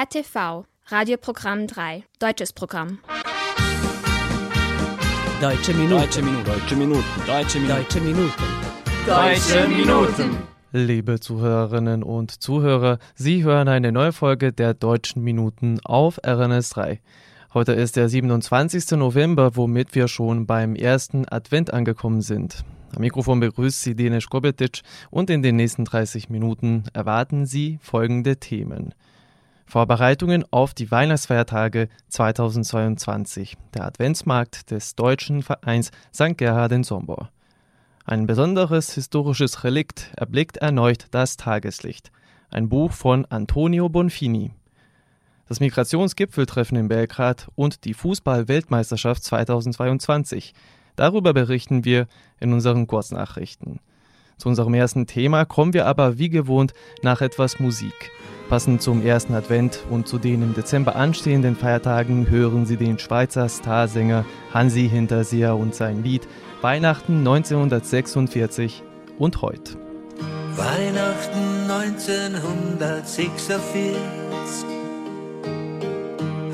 RTV, Radioprogramm 3, deutsches Programm. Deutsche Minuten. Deutsche Minuten. Deutsche Minuten. Deutsche Minuten. Deutsche Minuten. Deutsche Minuten. Liebe Zuhörerinnen und Zuhörer, Sie hören eine neue Folge der Deutschen Minuten auf RNS 3. Heute ist der 27. November, womit wir schon beim ersten Advent angekommen sind. Am Mikrofon begrüßt Sie Denis Kobetic und in den nächsten 30 Minuten erwarten Sie folgende Themen. Vorbereitungen auf die Weihnachtsfeiertage 2022. Der Adventsmarkt des deutschen Vereins St. Gerhard in Sombor. Ein besonderes historisches Relikt erblickt erneut das Tageslicht. Ein Buch von Antonio Bonfini. Das Migrationsgipfeltreffen in Belgrad und die Fußball-Weltmeisterschaft 2022. Darüber berichten wir in unseren Kurznachrichten. Zu unserem ersten Thema kommen wir aber wie gewohnt nach etwas Musik. Passend zum ersten Advent und zu den im Dezember anstehenden Feiertagen hören Sie den Schweizer Starsänger Hansi Hinterseher und sein Lied Weihnachten 1946 und heute. Weihnachten 1946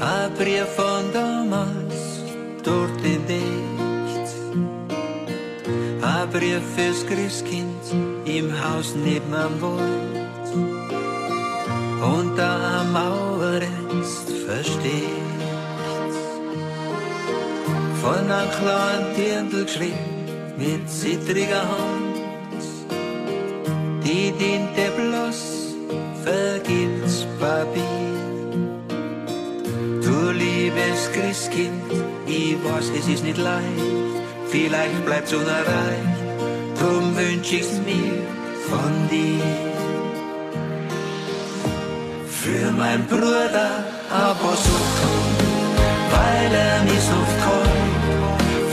Ein Brief von damals dort entdeckt Ein Brief fürs Christkind im Haus neben am Wald Und da am Mauer ist versteckt von einem kleinen Dirndl geschrieben mit zittriger Hand. Die diente bloß vergibt's Papier. Du liebes Christkind, ich weiß, es ist nicht leicht, vielleicht bleibt's unerreicht, drum wünsch ich's mir von dir. Für mein Bruder Sachen, weil er mich so kommt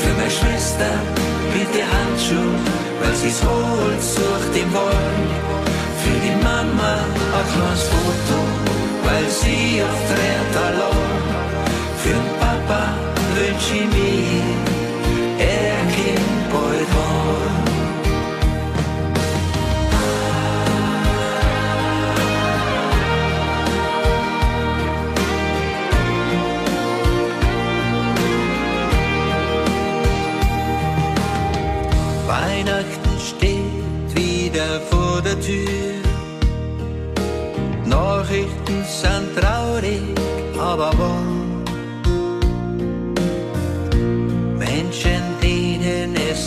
für meine Schwester bitte Handschuh, weil sie's holt, sucht im Wald. Für die Mama ein Foto, weil sie oft rennt allein. Für den Papa wünsch ich mir,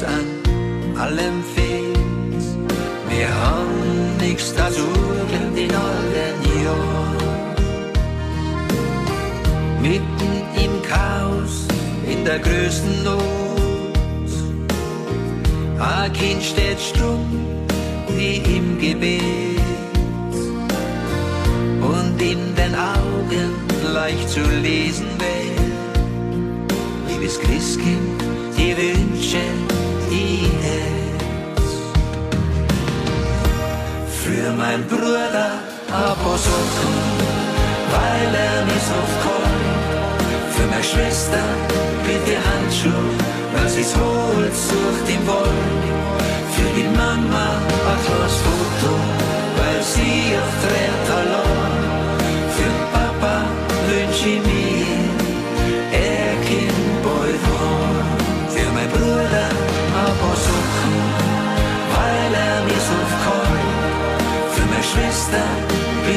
an allem fehlt. Wir haben nichts dazu gelernt in all den Jahren. Mitten im Chaos, in der größten Not. Ein Kind steht stumm wie im Gebet und in den Augen leicht zu lesen wäre. Liebes Christkind, die Wünsche, Herz. Für mein Bruder Sachen, weil er mich so kommt. Für meine Schwester bitte Handschuh, weil sie's holt, sucht im Wald. Für die Mama ein Foto, weil sie oft rennt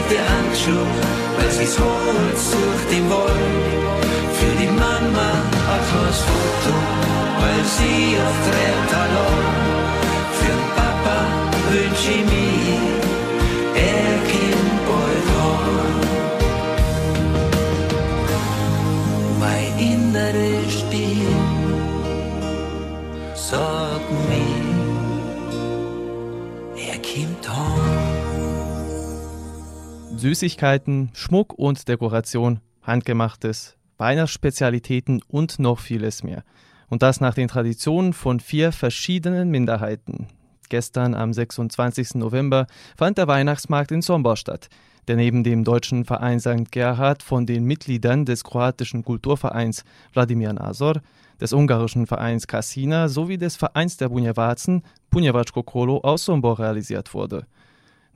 bitte Handschuh, weil sie's holt, sucht im Wald. Für die Mama ein kleines Foto, weil sie oft allein. Für den Papa wünsch ich mir, Süßigkeiten, Schmuck und Dekoration, handgemachtes, Weihnachtsspezialitäten und noch vieles mehr. Und das nach den Traditionen von vier verschiedenen Minderheiten. Gestern am 26. November fand der Weihnachtsmarkt in Sombor statt, der neben dem deutschen Verein St. Gerhard von den Mitgliedern des kroatischen Kulturvereins Wladimir Nazor, des ungarischen Vereins Kasina sowie des Vereins der Bunjewazen Bunjevačko Kolo aus Sombor realisiert wurde.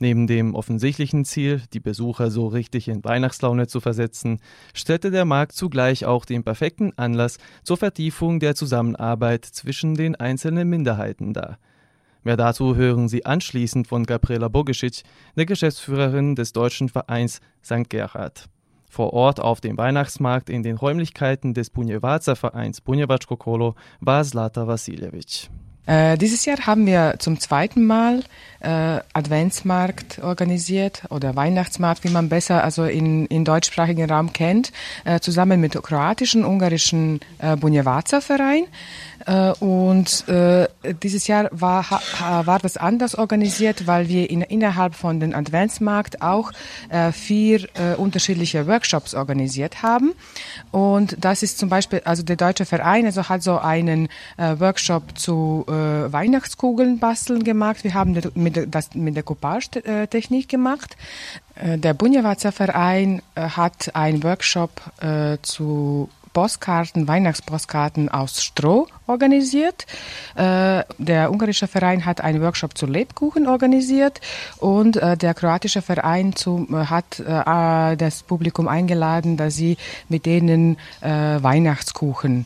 Neben dem offensichtlichen Ziel, die Besucher so richtig in Weihnachtslaune zu versetzen, stellte der Markt zugleich auch den perfekten Anlass zur Vertiefung der Zusammenarbeit zwischen den einzelnen Minderheiten dar. Mehr dazu hören Sie anschließend von Gabriela Bogesic, der Geschäftsführerin des deutschen Vereins St. Gerhard. Vor Ort auf dem Weihnachtsmarkt in den Räumlichkeiten des Bunjewaca Vereins Bunjevac Kolo war Zlata Vasiljevic. Äh, dieses Jahr haben wir zum zweiten Mal äh, Adventsmarkt organisiert oder Weihnachtsmarkt, wie man besser also in, in deutschsprachigen Raum kennt, äh, zusammen mit kroatischen, ungarischen äh, Bunjewaca Verein. Äh, und äh, dieses Jahr war, war das anders organisiert, weil wir in, innerhalb von den Adventsmarkt auch äh, vier äh, unterschiedliche Workshops organisiert haben. Und das ist zum Beispiel, also der deutsche Verein also hat so einen äh, Workshop zu äh, Weihnachtskugeln basteln gemacht. Wir haben das mit der Coupage-Technik gemacht. Äh, der Bunjewaca Verein äh, hat einen Workshop äh, zu Postkarten, Weihnachtspostkarten aus Stroh organisiert. Äh, der ungarische Verein hat einen Workshop zu Lebkuchen organisiert und äh, der kroatische Verein äh, hat das Publikum eingeladen, dass sie mit denen Weihnachtskuchen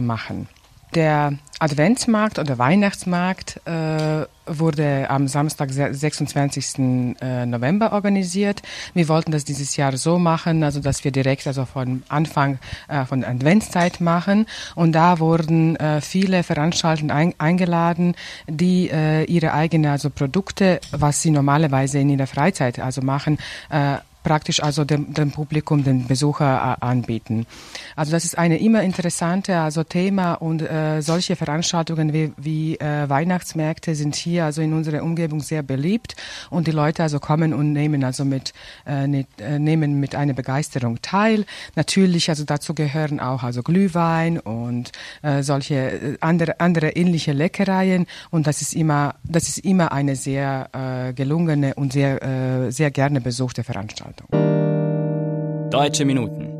machen. Der Adventsmarkt oder Weihnachtsmarkt äh, wurde am Samstag, 26. Äh, November organisiert. Wir wollten das dieses Jahr so machen, also dass wir direkt also von Anfang äh, von Adventszeit machen. Und da wurden äh, viele Veranstalter ein, eingeladen, die äh, ihre eigenen also Produkte, was sie normalerweise in ihrer Freizeit also machen, äh, praktisch also dem, dem Publikum, den Besucher äh, anbieten. Also das ist eine immer interessante also Thema und äh, solche Veranstaltungen wie, wie äh, Weihnachtsmärkte sind hier also in unserer Umgebung sehr beliebt und die Leute also kommen und nehmen also mit äh, ne, äh, nehmen mit einer Begeisterung teil. Natürlich also dazu gehören auch also Glühwein und äh, solche äh, andere andere ähnliche Leckereien und das ist immer das ist immer eine sehr äh, gelungene und sehr äh, sehr gerne besuchte Veranstaltung. Veranstaltung. Deutsche Minuten.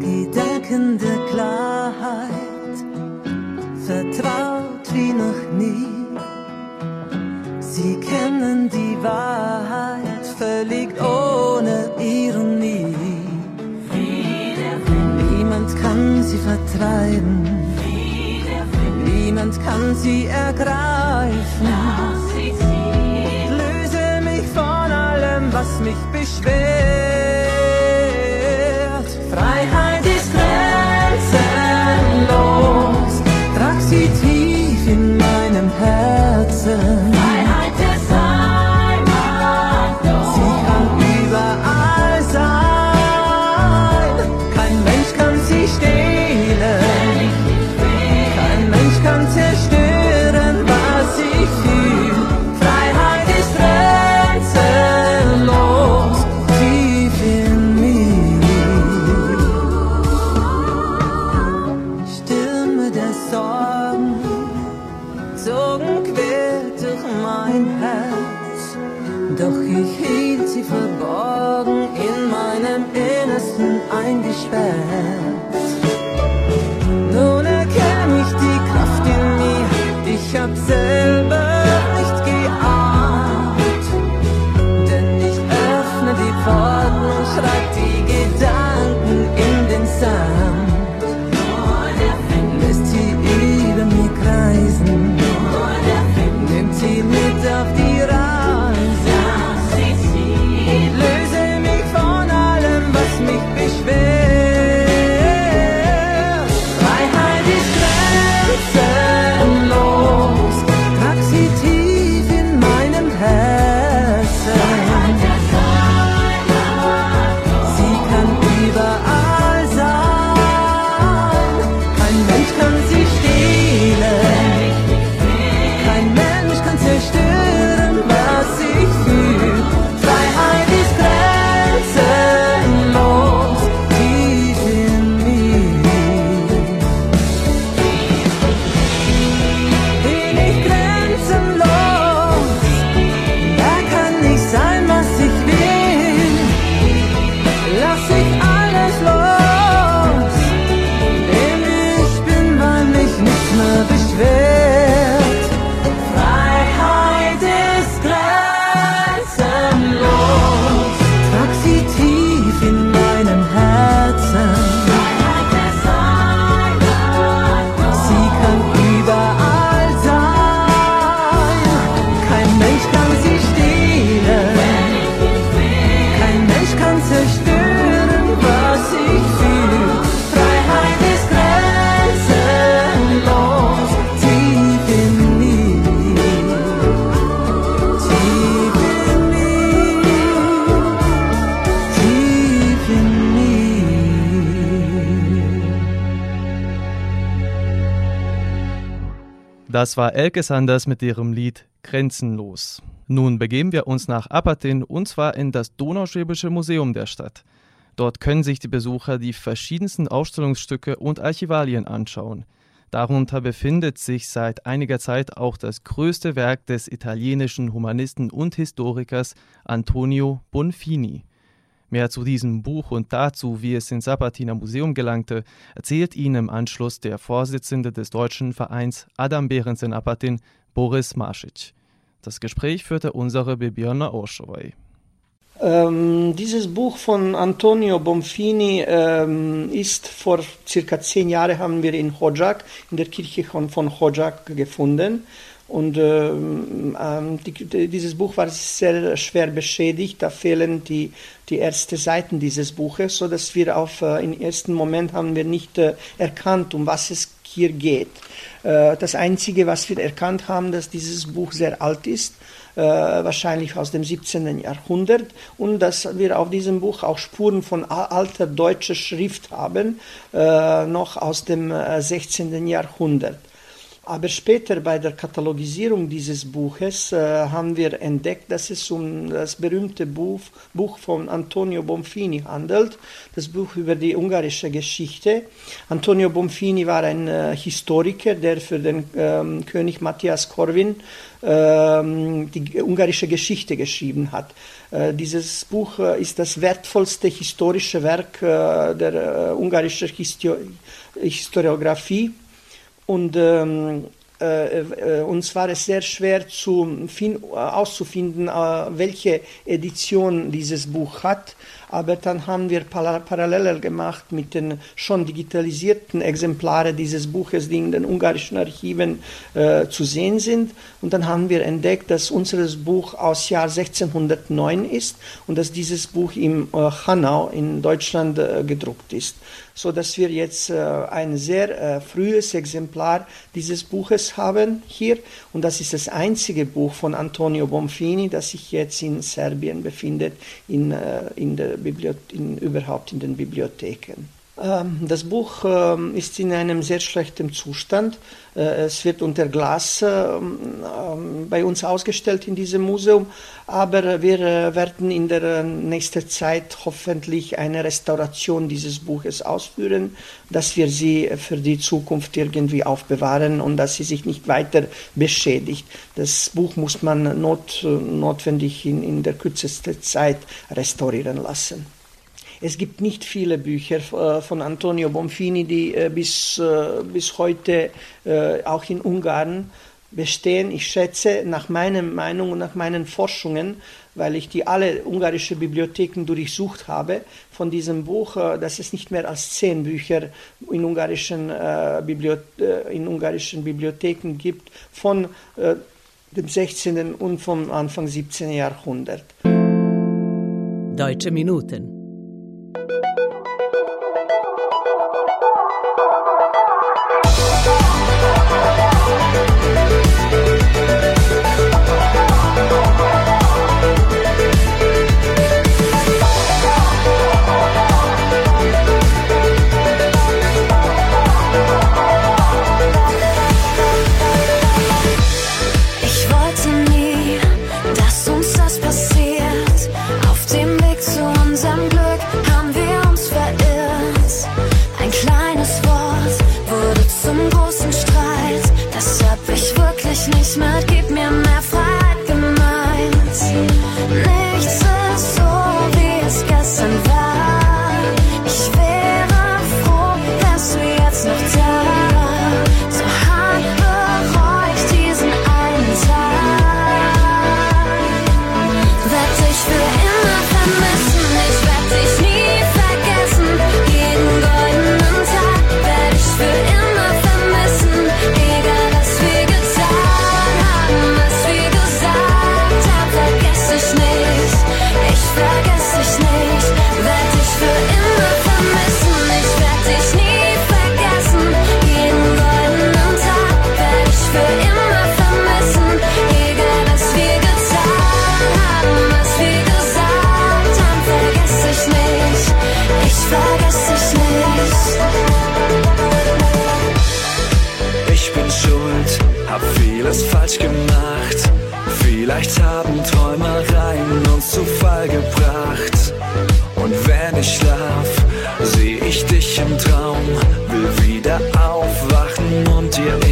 Gedanken der Klarheit, vertraut wie noch nie. Sie kennen die Wahrheit völlig ohne Ironie. Niemand kann sie vertreiben kann sie ergreifen. Löse mich von allem, was mich beschwert. Sorgen zogen quer durch mein Herz, doch ich hielt sie verborgen in meinem Innersten eingesperrt. Nun erkenne ich die Kraft in mir, ich hab selbst Das war Elke Sanders mit ihrem Lied Grenzenlos. Nun begeben wir uns nach Apatin und zwar in das Donauschwäbische Museum der Stadt. Dort können sich die Besucher die verschiedensten Ausstellungsstücke und Archivalien anschauen. Darunter befindet sich seit einiger Zeit auch das größte Werk des italienischen Humanisten und Historikers Antonio Bonfini. Mehr zu diesem Buch und dazu, wie es ins Sabatiner Museum gelangte, erzählt Ihnen im Anschluss der Vorsitzende des deutschen Vereins Adam Behrens in Apatin, Boris Marsic. Das Gespräch führte unsere Bibiana Orschowai. Ähm, dieses Buch von Antonio Bonfini ähm, ist vor circa zehn Jahren haben wir in Hojak, in der Kirche von, von Hojak gefunden. Und ähm, ähm die, dieses Buch war sehr schwer beschädigt. Da fehlen die, die ersten Seiten dieses Buches, so dass wir auf äh, im ersten Moment haben wir nicht äh, erkannt, um was es hier geht. Äh, das Einzige, was wir erkannt haben, dass dieses Buch sehr alt ist äh, wahrscheinlich aus dem 17. Jahrhundert und dass wir auf diesem Buch auch Spuren von alter deutscher Schrift haben, äh, noch aus dem 16. Äh, Jahrhundert. Aber später bei der Katalogisierung dieses Buches äh, haben wir entdeckt, dass es um das berühmte Buch, Buch von Antonio Bonfini handelt, das Buch über die ungarische Geschichte. Antonio Bonfini war ein äh, Historiker, der für den ähm, König Matthias Corvin ähm, die ungarische Geschichte geschrieben hat. Äh, dieses Buch äh, ist das wertvollste historische Werk äh, der ungarischen Histo Historiografie und ähm, äh, äh, uns war es sehr schwer zu fin auszufinden, äh, welche Edition dieses Buch hat. Aber dann haben wir Parallele gemacht mit den schon digitalisierten Exemplaren dieses Buches, die in den ungarischen Archiven äh, zu sehen sind. Und dann haben wir entdeckt, dass unser Buch aus Jahr 1609 ist und dass dieses Buch im äh, Hanau in Deutschland äh, gedruckt ist so dass wir jetzt äh, ein sehr äh, frühes Exemplar dieses Buches haben hier und das ist das einzige Buch von Antonio Bonfini, das sich jetzt in Serbien befindet, in, äh, in der in, überhaupt in den Bibliotheken. Ähm, das Buch ähm, ist in einem sehr schlechten Zustand. Äh, es wird unter Glas ähm, bei uns ausgestellt in diesem Museum, aber wir äh, werden in der nächsten Zeit hoffentlich eine Restauration dieses Buches ausführen, dass wir sie für die Zukunft irgendwie aufbewahren und dass sie sich nicht weiter beschädigt. Das Buch muss man not, notwendig in, in der kürzesten Zeit restaurieren lassen. Es gibt nicht viele Bücher äh, von Antonio Bonfini, die äh, bis, äh, bis heute auch in Ungarn bestehen. Ich schätze, nach meiner Meinung und nach meinen Forschungen, weil ich die alle ungarische Bibliotheken durchsucht habe, von diesem Buch, dass es nicht mehr als zehn Bücher in ungarischen, in ungarischen Bibliotheken gibt, von dem 16. und vom Anfang 17. Jahrhundert. Deutsche Minuten Yeah.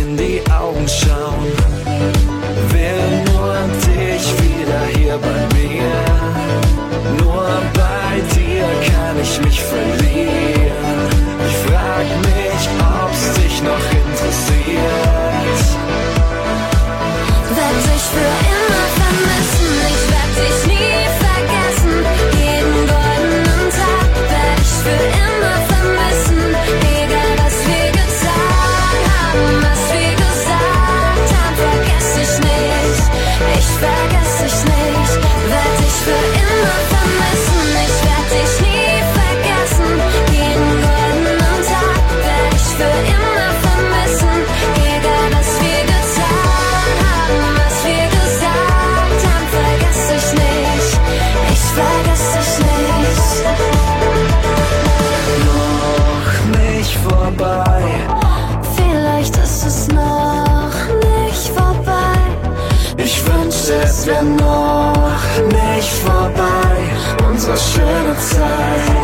Unsere schöne Zeit.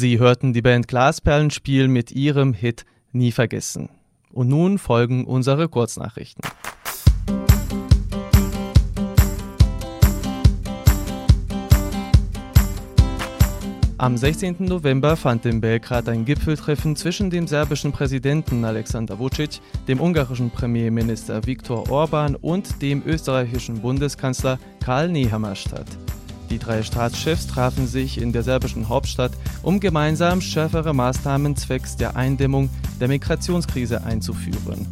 Sie hörten die Band Glasperlenspiel mit ihrem Hit Nie vergessen. Und nun folgen unsere Kurznachrichten. Am 16. November fand in Belgrad ein Gipfeltreffen zwischen dem serbischen Präsidenten Alexander Vucic, dem ungarischen Premierminister Viktor Orban und dem österreichischen Bundeskanzler Karl Nehammer statt. Die drei Staatschefs trafen sich in der serbischen Hauptstadt, um gemeinsam schärfere Maßnahmen zwecks der Eindämmung der Migrationskrise einzuführen.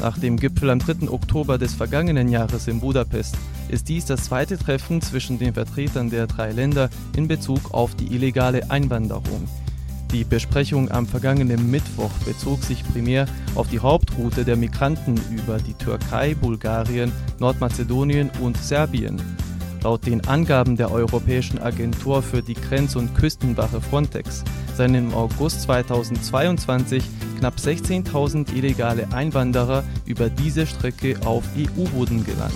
Nach dem Gipfel am 3. Oktober des vergangenen Jahres in Budapest ist dies das zweite Treffen zwischen den Vertretern der drei Länder in Bezug auf die illegale Einwanderung. Die Besprechung am vergangenen Mittwoch bezog sich primär auf die Hauptroute der Migranten über die Türkei, Bulgarien, Nordmazedonien und Serbien. Laut den Angaben der Europäischen Agentur für die Grenz- und Küstenwache Frontex seien im August 2022 knapp 16.000 illegale Einwanderer über diese Strecke auf EU-Boden gelangt.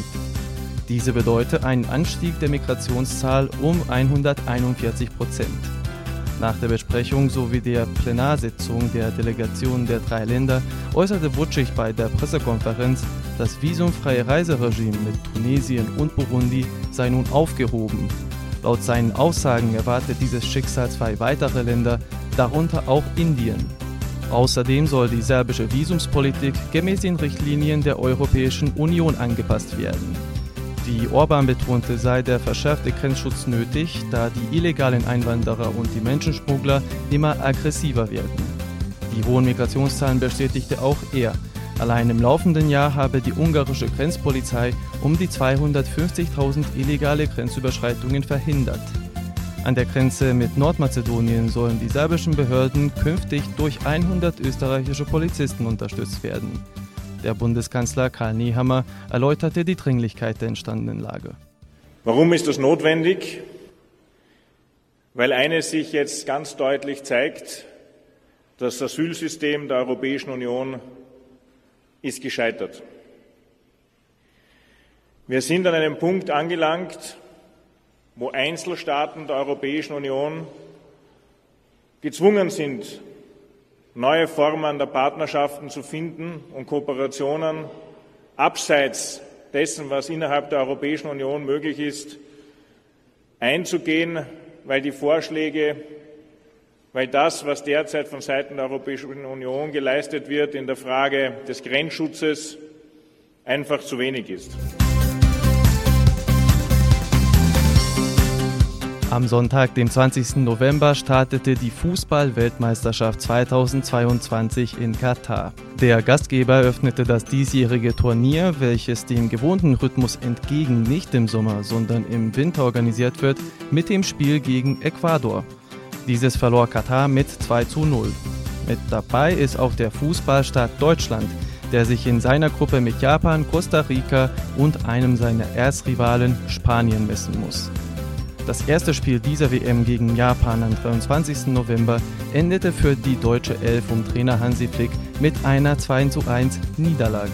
Diese bedeutet einen Anstieg der Migrationszahl um 141 Prozent. Nach der Besprechung sowie der Plenarsitzung der Delegation der drei Länder äußerte Vucic bei der Pressekonferenz, das visumfreie Reiseregime mit Tunesien und Burundi sei nun aufgehoben. Laut seinen Aussagen erwartet dieses Schicksal zwei weitere Länder, darunter auch Indien. Außerdem soll die serbische Visumspolitik gemäß den Richtlinien der Europäischen Union angepasst werden. Wie Orban betonte, sei der verschärfte Grenzschutz nötig, da die illegalen Einwanderer und die Menschenschmuggler immer aggressiver werden. Die hohen Migrationszahlen bestätigte auch er. Allein im laufenden Jahr habe die ungarische Grenzpolizei um die 250.000 illegale Grenzüberschreitungen verhindert. An der Grenze mit Nordmazedonien sollen die serbischen Behörden künftig durch 100 österreichische Polizisten unterstützt werden. Der Bundeskanzler Karl Nehammer erläuterte die Dringlichkeit der entstandenen Lage. Warum ist das notwendig? Weil eines sich jetzt ganz deutlich zeigt, das Asylsystem der Europäischen Union ist gescheitert. Wir sind an einem Punkt angelangt, wo Einzelstaaten der Europäischen Union gezwungen sind, neue Formen der Partnerschaften zu finden und Kooperationen abseits dessen, was innerhalb der Europäischen Union möglich ist, einzugehen, weil die Vorschläge, weil das, was derzeit von Seiten der Europäischen Union geleistet wird in der Frage des Grenzschutzes, einfach zu wenig ist. Am Sonntag, dem 20. November, startete die Fußball-Weltmeisterschaft 2022 in Katar. Der Gastgeber eröffnete das diesjährige Turnier, welches dem gewohnten Rhythmus entgegen nicht im Sommer, sondern im Winter organisiert wird, mit dem Spiel gegen Ecuador. Dieses verlor Katar mit 2 zu 0. Mit dabei ist auch der Fußballstaat Deutschland, der sich in seiner Gruppe mit Japan, Costa Rica und einem seiner Erstrivalen Spanien messen muss. Das erste Spiel dieser WM gegen Japan am 23. November endete für die deutsche Elf um Trainer Hansi Flick mit einer 2 zu 1 Niederlage.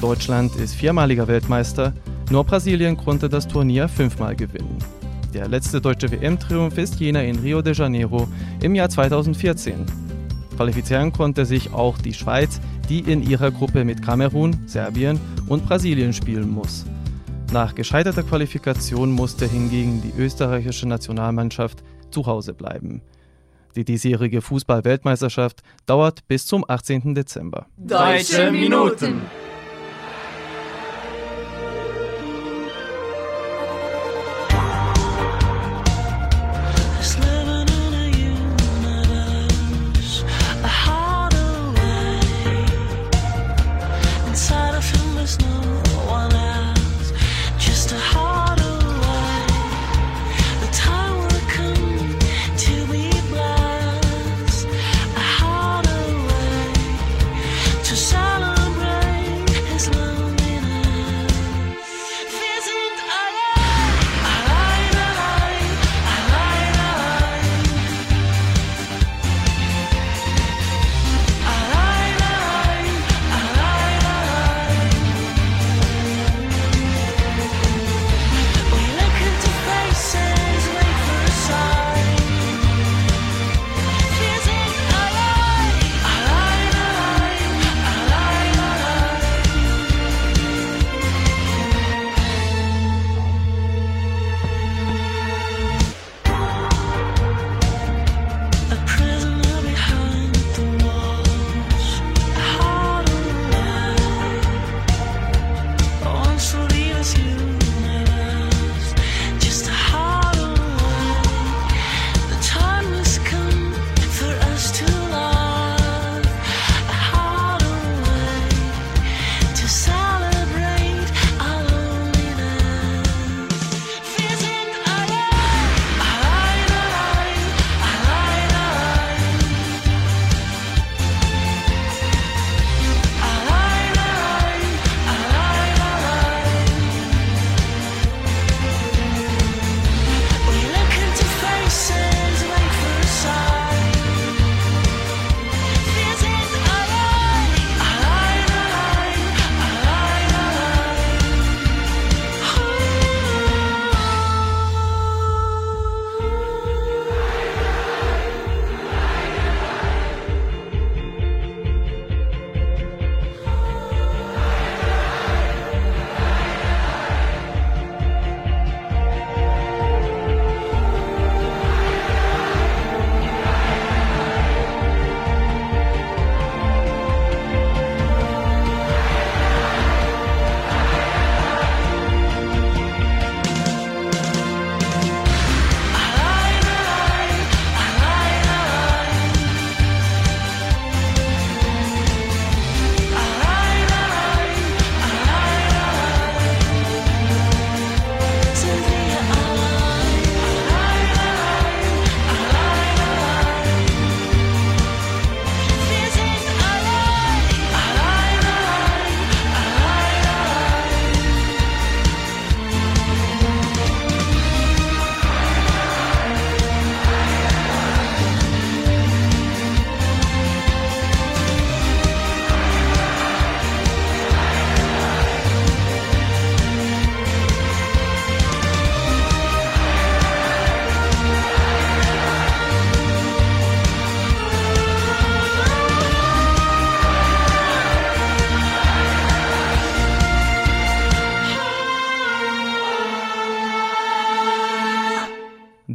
Deutschland ist viermaliger Weltmeister, nur Brasilien konnte das Turnier fünfmal gewinnen. Der letzte deutsche WM-Triumph ist jener in Rio de Janeiro im Jahr 2014. Qualifizieren konnte sich auch die Schweiz, die in ihrer Gruppe mit Kamerun, Serbien und Brasilien spielen muss. Nach gescheiterter Qualifikation musste hingegen die österreichische Nationalmannschaft zu Hause bleiben. Die diesjährige Fußball-Weltmeisterschaft dauert bis zum 18. Dezember. Deutsche Minuten.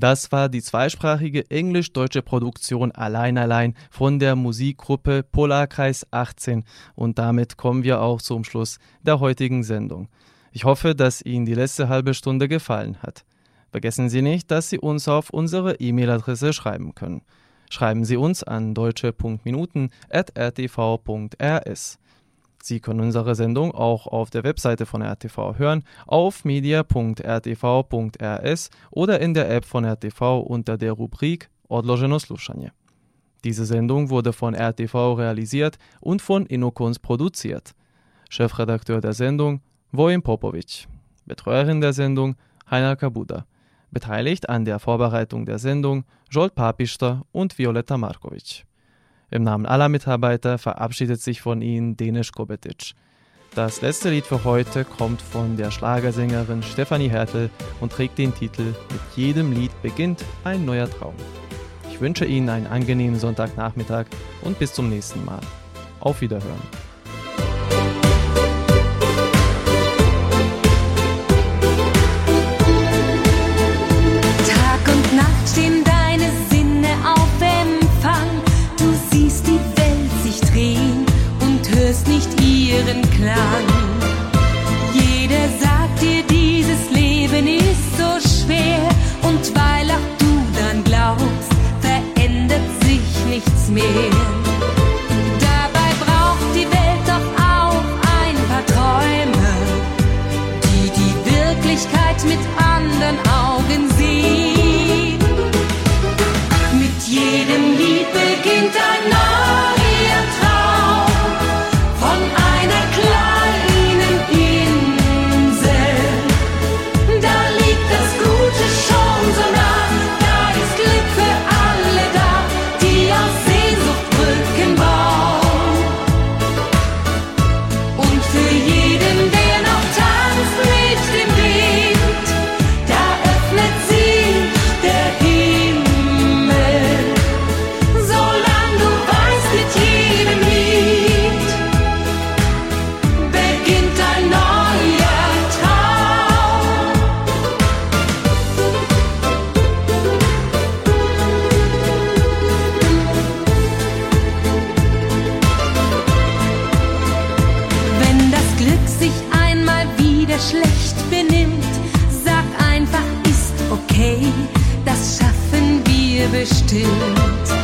Das war die zweisprachige englisch-deutsche Produktion Allein Allein von der Musikgruppe Polarkreis 18 und damit kommen wir auch zum Schluss der heutigen Sendung. Ich hoffe, dass Ihnen die letzte halbe Stunde gefallen hat. Vergessen Sie nicht, dass Sie uns auf unsere E-Mail-Adresse schreiben können. Schreiben Sie uns an deutsche.minuten.rtv.rs. Sie können unsere Sendung auch auf der Webseite von RTV hören, auf media.rtv.rs oder in der App von RTV unter der Rubrik Odloženo slušanje. Diese Sendung wurde von RTV realisiert und von Inokons produziert. Chefredakteur der Sendung Vojin Popovic. Betreuerin der Sendung Heiner Kabuda. Beteiligt an der Vorbereitung der Sendung Jolt Papister und Violetta Markovic. Im Namen aller Mitarbeiter verabschiedet sich von Ihnen Denisch Kobetic. Das letzte Lied für heute kommt von der Schlagersängerin Stefanie Hertel und trägt den Titel Mit jedem Lied beginnt ein neuer Traum. Ich wünsche Ihnen einen angenehmen Sonntagnachmittag und bis zum nächsten Mal. Auf Wiederhören. Klang. Jeder sagt dir, dieses Leben ist so schwer. Und weil auch du dann glaubst, verändert sich nichts mehr. Schlecht benimmt, sag einfach, ist okay, das schaffen wir bestimmt.